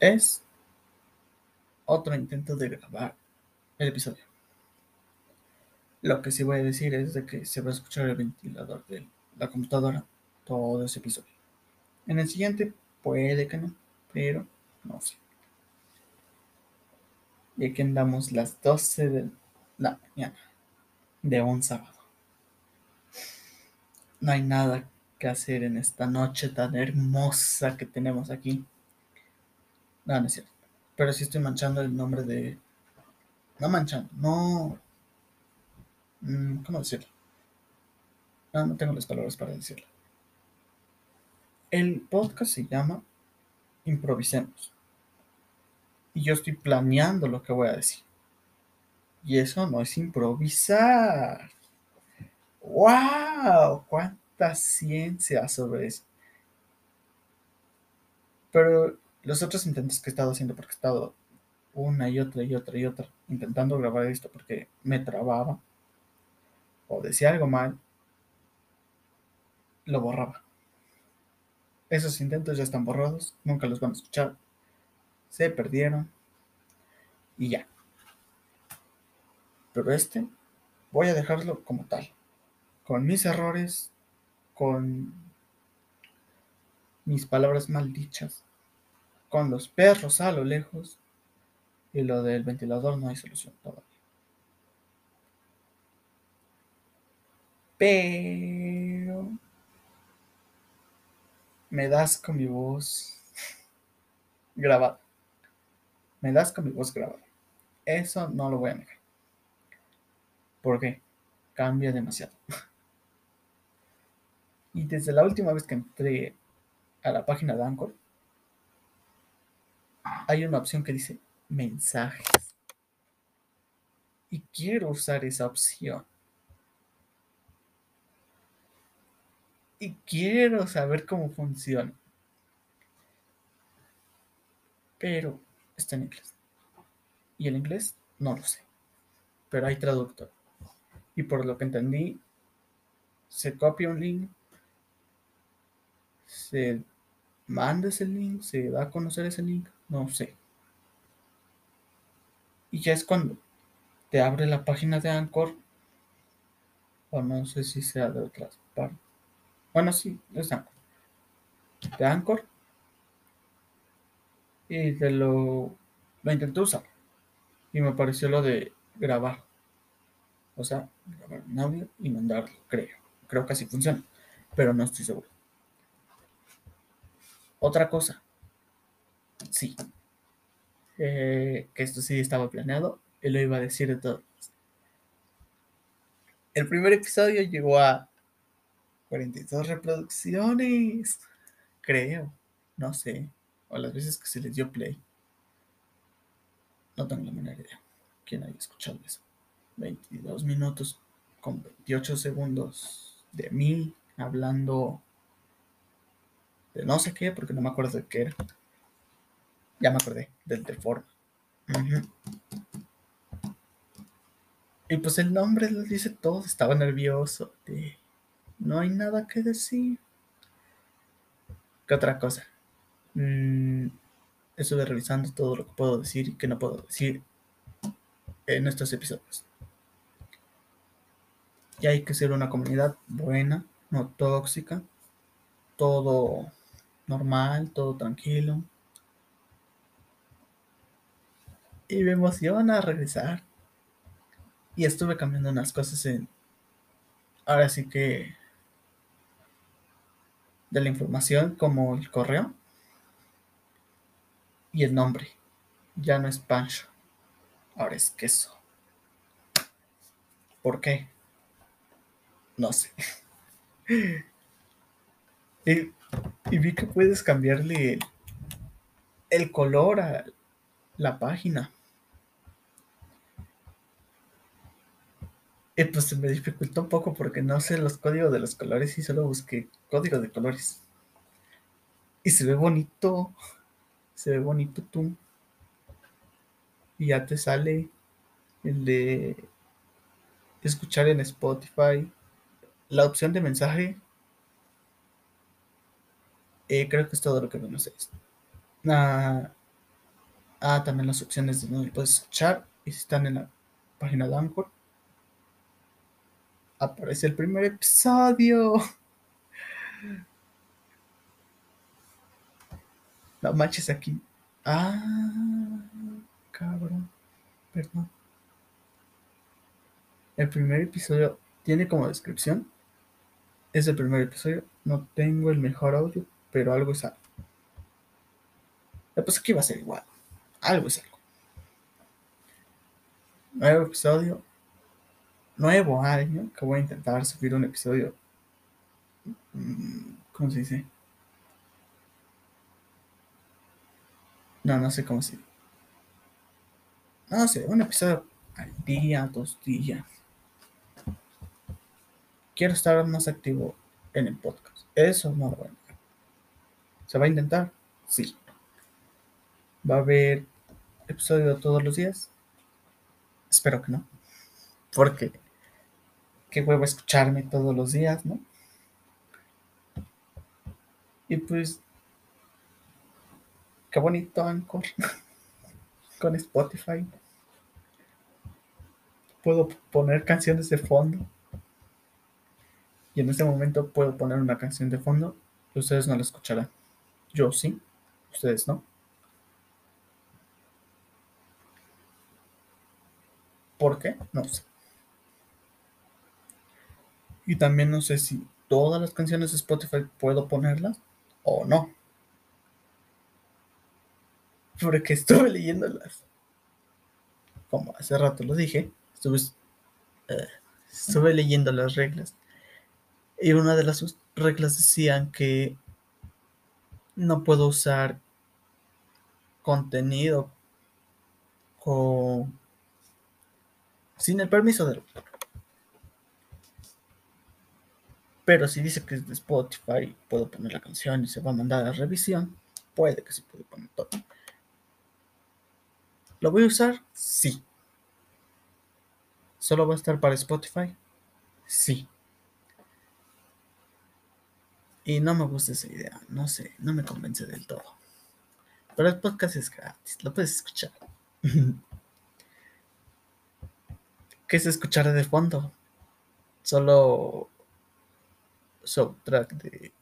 es otro intento de grabar el episodio. Lo que sí voy a decir es de que se va a escuchar el ventilador de la computadora todo ese episodio. En el siguiente puede que no, pero no sé. Y aquí andamos las 12 de la mañana de un sábado. No hay nada que hacer en esta noche tan hermosa que tenemos aquí. No, no es cierto. Pero sí estoy manchando el nombre de... No manchando, no... Mm, ¿Cómo decirlo? No, no tengo las palabras para decirlo. El podcast se llama Improvisemos. Y yo estoy planeando lo que voy a decir. Y eso no es improvisar. ¡Wow! ¡Cuánta ciencia sobre eso! Pero los otros intentos que he estado haciendo, porque he estado una y otra y otra y otra intentando grabar esto porque me trababa o decía algo mal, lo borraba. Esos intentos ya están borrados, nunca los van a escuchar, se perdieron y ya. Pero este voy a dejarlo como tal, con mis errores, con mis palabras maldichas, con los perros a lo lejos y lo del ventilador no hay solución todavía. Pero me das con mi voz grabada. Me das con mi voz grabada. Eso no lo voy a negar. ¿Por qué? Cambia demasiado. Y desde la última vez que entré a la página de Anchor, hay una opción que dice mensajes. Y quiero usar esa opción. Y quiero saber cómo funciona. Pero está en inglés. Y el inglés no lo sé. Pero hay traductor. Y por lo que entendí, se copia un link, se manda ese link, se da a conocer ese link, no sé. Y ya es cuando te abre la página de Anchor, o no sé si sea de otras partes. Bueno, sí, es Anchor. De Anchor. Y de lo, lo intenté usar. Y me pareció lo de grabar. O sea, grabar un audio y mandarlo, creo. Creo que así funciona. Pero no estoy seguro. Otra cosa. Sí. Eh, que esto sí estaba planeado. Y lo iba a decir de todo. El primer episodio llegó a 42 reproducciones. Creo. No sé. O las veces que se les dio play. No tengo la menor idea. ¿Quién haya escuchado eso? 22 minutos con 28 segundos de mí hablando de no sé qué, porque no me acuerdo de qué era. Ya me acordé, del de forma. Y pues el nombre lo dice todo, estaba nervioso. No hay nada que decir. ¿Qué otra cosa? Mm, estuve revisando todo lo que puedo decir y que no puedo decir en estos episodios. Y hay que ser una comunidad buena, no tóxica, todo normal, todo tranquilo. Y me emociona regresar. Y estuve cambiando unas cosas en... Ahora sí que... De la información como el correo. Y el nombre. Ya no es Pancho. Ahora es queso. ¿Por qué? No sé. y, y vi que puedes cambiarle el color a la página. Y pues se me dificultó un poco porque no sé los códigos de los colores y solo busqué código de colores. Y se ve bonito. Se ve bonito tú. Y ya te sale el de escuchar en Spotify. La opción de mensaje. Eh, creo que es todo lo que conoces. Ah, Ah, también las opciones de donde puedes escuchar. Y si están en la página de Anchor, aparece el primer episodio. No manches aquí. Ah, cabrón. Perdón. El primer episodio tiene como descripción. Es el primer episodio. No tengo el mejor audio, pero algo es algo. Pues aquí va a ser igual. Algo es algo. Nuevo episodio. Nuevo año. Que voy a intentar subir un episodio. mm, ¿Cómo se dice? No, no sé cómo se dice. No sé, un episodio al día, dos días. Quiero estar más activo en el podcast. Eso no bueno. ¿Se va a intentar? Sí. ¿Va a haber episodio todos los días? Espero que no. Porque qué huevo escucharme todos los días, ¿no? Y pues qué bonito Anchor con Spotify. Puedo poner canciones de fondo. Y en este momento puedo poner una canción de fondo ustedes no la escucharán. Yo sí, ustedes no. ¿Por qué? No sé. Y también no sé si todas las canciones de Spotify puedo ponerlas o no. Porque estuve leyéndolas. Como hace rato lo dije, estuve, eh, estuve leyendo las reglas. Y una de las reglas decían que no puedo usar contenido con, sin el permiso del. Pero si dice que es de Spotify, puedo poner la canción y se va a mandar a revisión. Puede que se puede poner todo. ¿Lo voy a usar? Sí. ¿Solo va a estar para Spotify? Sí. Y no me gusta esa idea, no sé, no me convence del todo. Pero el podcast es gratis, lo puedes escuchar. ¿Qué se escuchará de fondo? Solo soundtrack de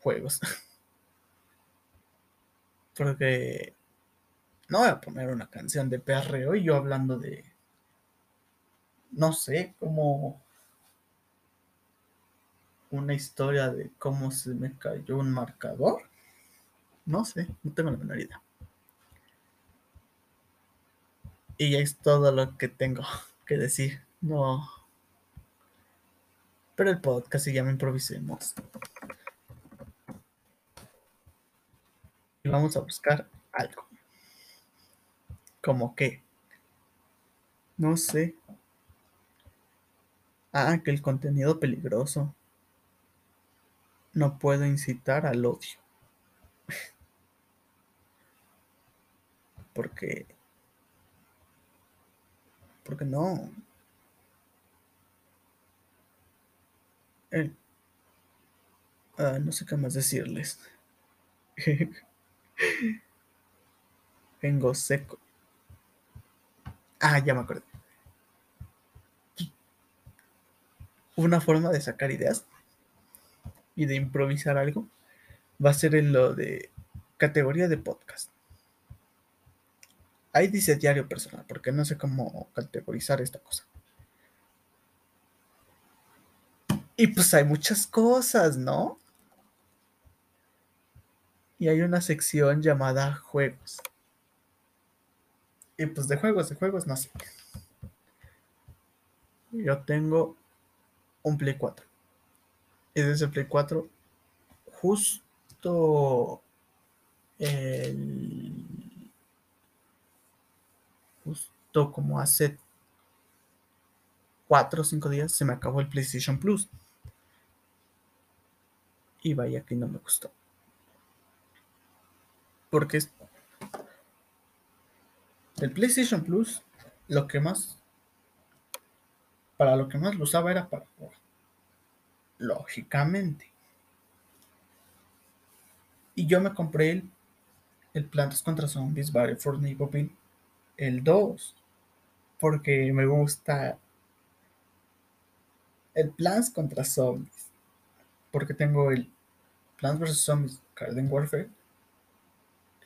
juegos. Porque no voy a poner una canción de perreo y yo hablando de, no sé, como una historia de cómo se me cayó un marcador. No sé, no tengo la menor idea. Y es todo lo que tengo que decir. No. Pero el podcast se llama Improvisemos. Y vamos a buscar algo. ¿Como qué? No sé. Ah, que el contenido peligroso. No puedo incitar al odio. Porque... Porque no. Eh, ah, no sé qué más decirles. Vengo seco. Ah, ya me acordé. Una forma de sacar ideas y de improvisar algo va a ser en lo de categoría de podcast. Ahí dice diario personal, porque no sé cómo categorizar esta cosa. Y pues hay muchas cosas, ¿no? Y hay una sección llamada juegos. Y pues de juegos, de juegos, no sé. Yo tengo un Play 4. Y desde el Play 4, justo el, justo como hace 4 o 5 días se me acabó el PlayStation Plus. Y vaya que no me gustó. Porque el PlayStation Plus, lo que más, para lo que más lo usaba era para jugar. Lógicamente. Y yo me compré el el Plantas contra Zombies Battle for Neighborville, el 2, porque me gusta el Plants contra Zombies, porque tengo el Plants vs. Zombies Garden Warfare,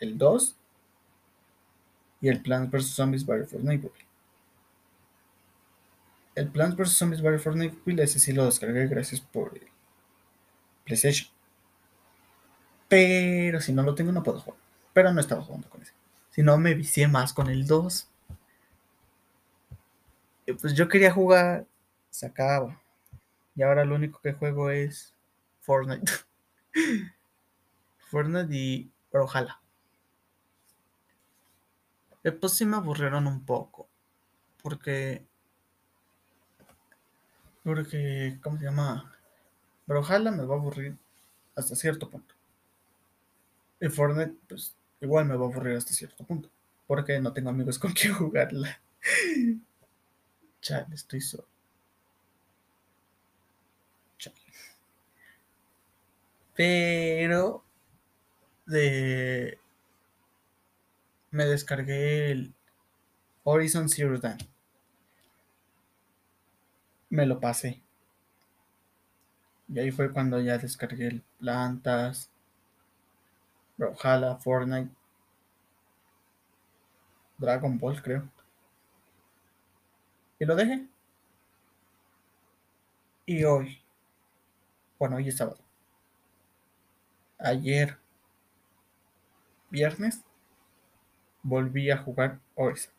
el 2 y el Plants vs. Zombies Battle for Neighborville. El Plants vs. Zombies Battle for Neighborville, ese sí lo descargué gracias por el PlayStation. Pero si no lo tengo, no puedo jugar. Pero no estaba jugando con ese. Si no, me vicié más con el 2. Y pues yo quería jugar, se acaba. Y ahora lo único que juego es Fortnite. Fortnite y Brawlhalla. Después sí me aburrieron un poco. Porque. Porque. ¿Cómo se llama? Brawlhalla me va a aburrir hasta cierto punto. Y Fortnite, pues igual me va a aburrir hasta cierto punto. Porque no tengo amigos con quien jugarla. Chale, estoy solo. Chale. Pero de me descargué el Horizon Zero Dawn. Me lo pasé. Y ahí fue cuando ya descargué el Plantas, Brawlhalla, Fortnite, Dragon Ball, creo. Y lo dejé. Y hoy, bueno, hoy es sábado. Ayer, viernes, volví a jugar Horizon.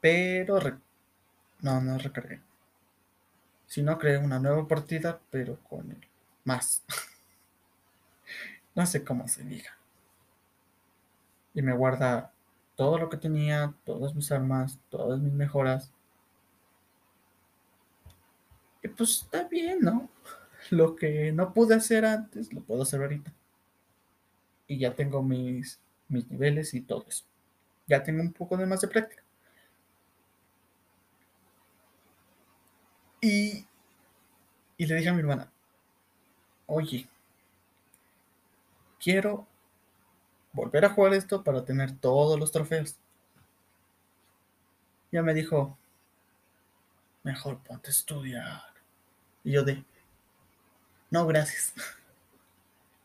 Pero no, no recargué. Si no, creé una nueva partida, pero con el más. no sé cómo se diga. Y me guarda todo lo que tenía, todas mis armas, todas mis mejoras. Y pues está bien, ¿no? Lo que no pude hacer antes, lo puedo hacer ahorita. Y ya tengo mis, mis niveles y todo eso. Ya tengo un poco de más de práctica. Y, y le dije a mi hermana, oye, quiero volver a jugar esto para tener todos los trofeos. Ya me dijo, mejor ponte a estudiar. Y yo de, no, gracias.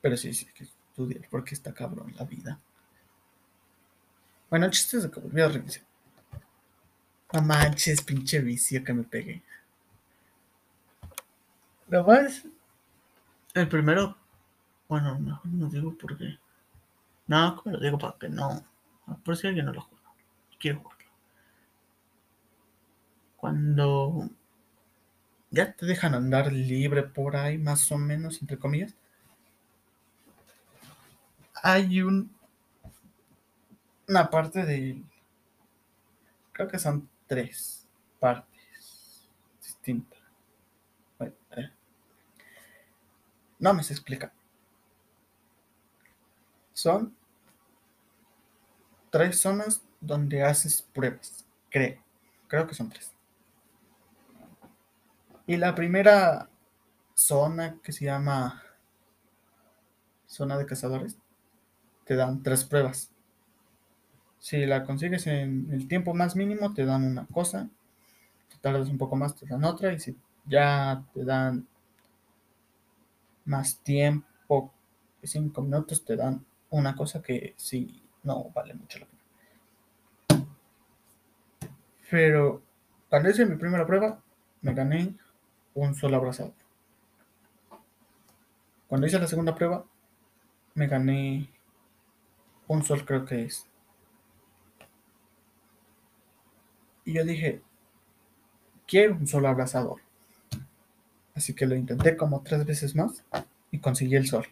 Pero sí, sí, que estudiar porque está cabrón la vida. Bueno, el chiste es de que volví a reiniciar. No manches, pinche vicio que me pegué. Lo más. El primero. Bueno, no, no digo por qué. No, como lo digo para que no. Por si alguien no lo juega. Quiero jugarlo. Cuando ya te dejan andar libre por ahí, más o menos, entre comillas. Hay un. Una parte de. Creo que son tres partes distintas. Eh, no me se explica. Son tres zonas donde haces pruebas, creo. Creo que son tres. Y la primera zona que se llama zona de cazadores, te dan tres pruebas. Si la consigues en el tiempo más mínimo, te dan una cosa. Si tardas un poco más, te dan otra. Y si ya te dan más tiempo, cinco minutos, te dan una cosa que sí no vale mucho la pena. Pero cuando hice mi primera prueba, me gané un solo abrazado. Cuando hice la segunda prueba, me gané un sol, creo que es. Y yo dije, quiero un solo abrazador. Así que lo intenté como tres veces más y conseguí el sol.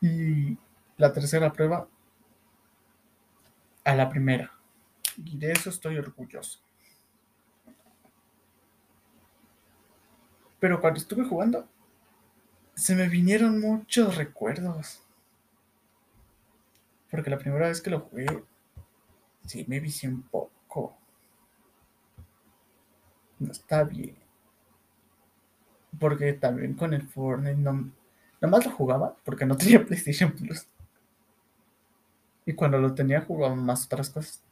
Y la tercera prueba a la primera. Y de eso estoy orgulloso. Pero cuando estuve jugando, se me vinieron muchos recuerdos. Porque la primera vez que lo jugué, sí me vicié un poco. No está bien. Porque también con el Fortnite no, no Nomás lo jugaba porque no tenía PlayStation Plus. Y cuando lo tenía jugaba más otras cosas.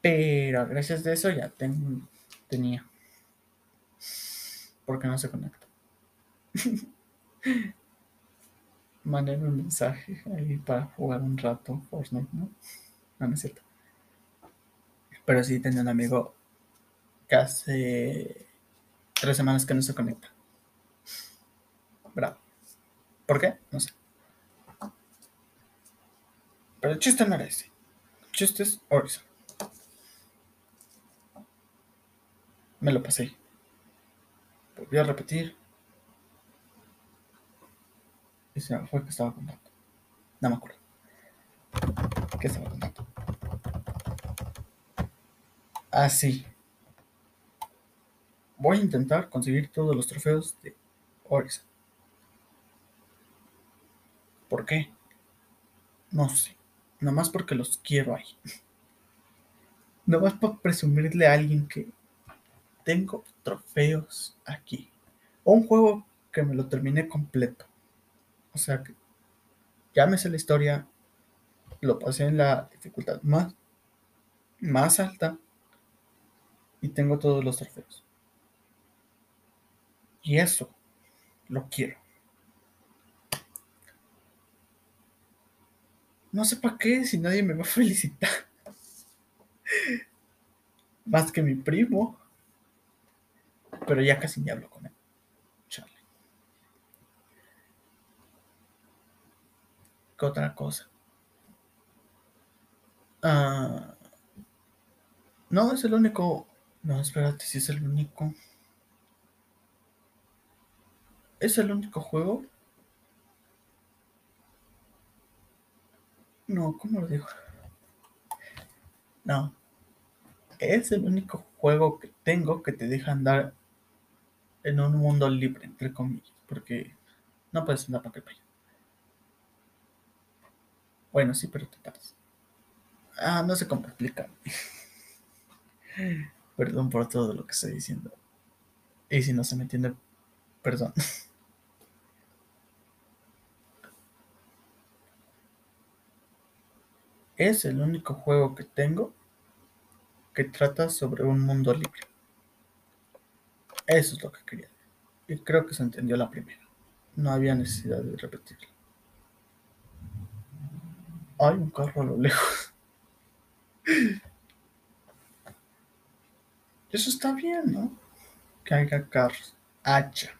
Pero gracias a eso ya tenía. Porque no se conecta. Mandé un mensaje ahí para jugar un rato Fortnite, ¿no? No, no es cierto. Pero sí tenía un amigo que hace tres semanas que no se conecta. Bravo. ¿Por qué? No sé. Pero el chiste no era ese. El chiste es Horizon. Me lo pasé. Volví a repetir. Y se fue que estaba contando. No me acuerdo. ¿Qué estaba contando? Ah, sí. Voy a intentar conseguir todos los trofeos de Horizon. ¿Por qué? No sé. Nomás porque los quiero ahí. Nomás para presumirle a alguien que tengo trofeos aquí. Un juego que me lo terminé completo. O sea que ya me sé la historia. Lo pasé en la dificultad más, más alta. Y tengo todos los trofeos. Y eso lo quiero. No sé para qué si nadie me va a felicitar. Más que mi primo. Pero ya casi ni hablo con él. Charlie. ¿Qué otra cosa? Ah, no, es el único. No, espérate, si es el único. ¿Es el único juego No, ¿cómo lo digo? No. Es el único juego que tengo que te deja andar en un mundo libre, entre comillas, porque no puedes andar para que para Bueno, sí, pero te tardas. Ah, no sé cómo explicar. Perdón por todo lo que estoy diciendo. Y si no se me entiende, perdón. Es el único juego que tengo que trata sobre un mundo libre. Eso es lo que quería. Y creo que se entendió la primera. No había necesidad de repetirlo. Hay un carro a lo lejos. Eso está bien, ¿no? Que haya carros. Hacha.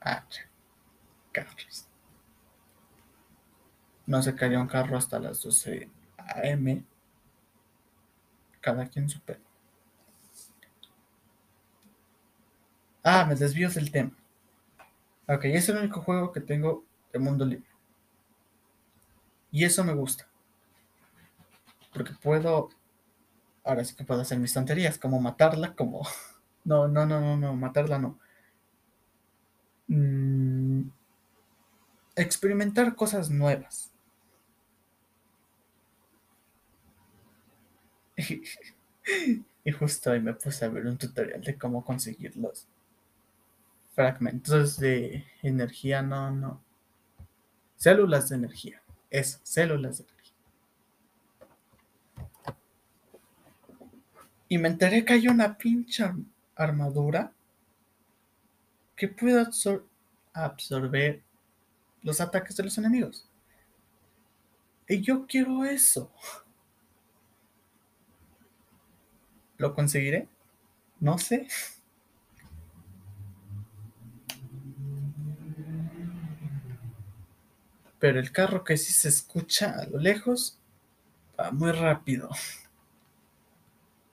Hacha. Carros no se cayó un carro hasta las 12 am. Cada quien su Ah, me desvío del tema. Ok, es el único juego que tengo de mundo libre. Y eso me gusta. Porque puedo. Ahora sí que puedo hacer mis tonterías, como matarla, como. No, no, no, no, no, matarla no. Mm, experimentar cosas nuevas. y justo hoy me puse a ver un tutorial de cómo conseguir los fragmentos de energía, no, no. Células de energía. Eso, células de energía. Y me enteré que hay una pinche armadura que puede absorber los ataques de los enemigos. Y yo quiero eso. ¿Lo conseguiré? No sé. Pero el carro que sí se escucha a lo lejos va muy rápido.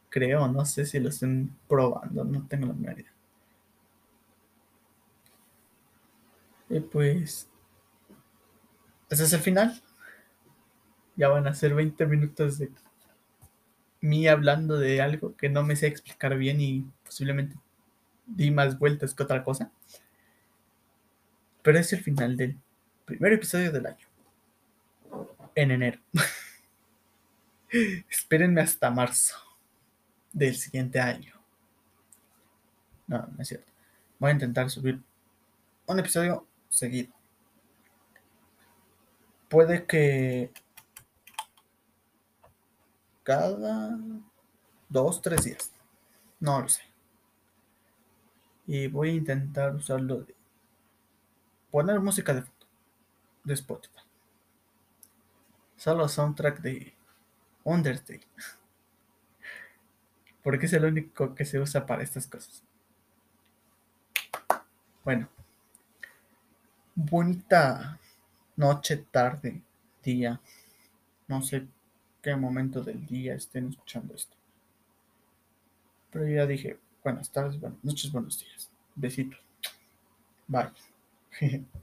Creo, no sé si lo estén probando, no tengo la menor idea. Y pues, ese es el final. Ya van a ser 20 minutos de mí hablando de algo que no me sé explicar bien y posiblemente di más vueltas que otra cosa. Pero es el final del primer episodio del año. En enero. Espérenme hasta marzo del siguiente año. No, no es cierto. Voy a intentar subir un episodio seguido. Puede que cada dos, tres días. No lo sé. Y voy a intentar usarlo de poner música de fondo de Spotify. Solo soundtrack de Undertale. Porque es el único que se usa para estas cosas. Bueno. Bonita noche, tarde, día. No sé qué momento del día estén escuchando esto. Pero ya dije, buenas tardes, buenas noches, buenos días. Besitos. Bye.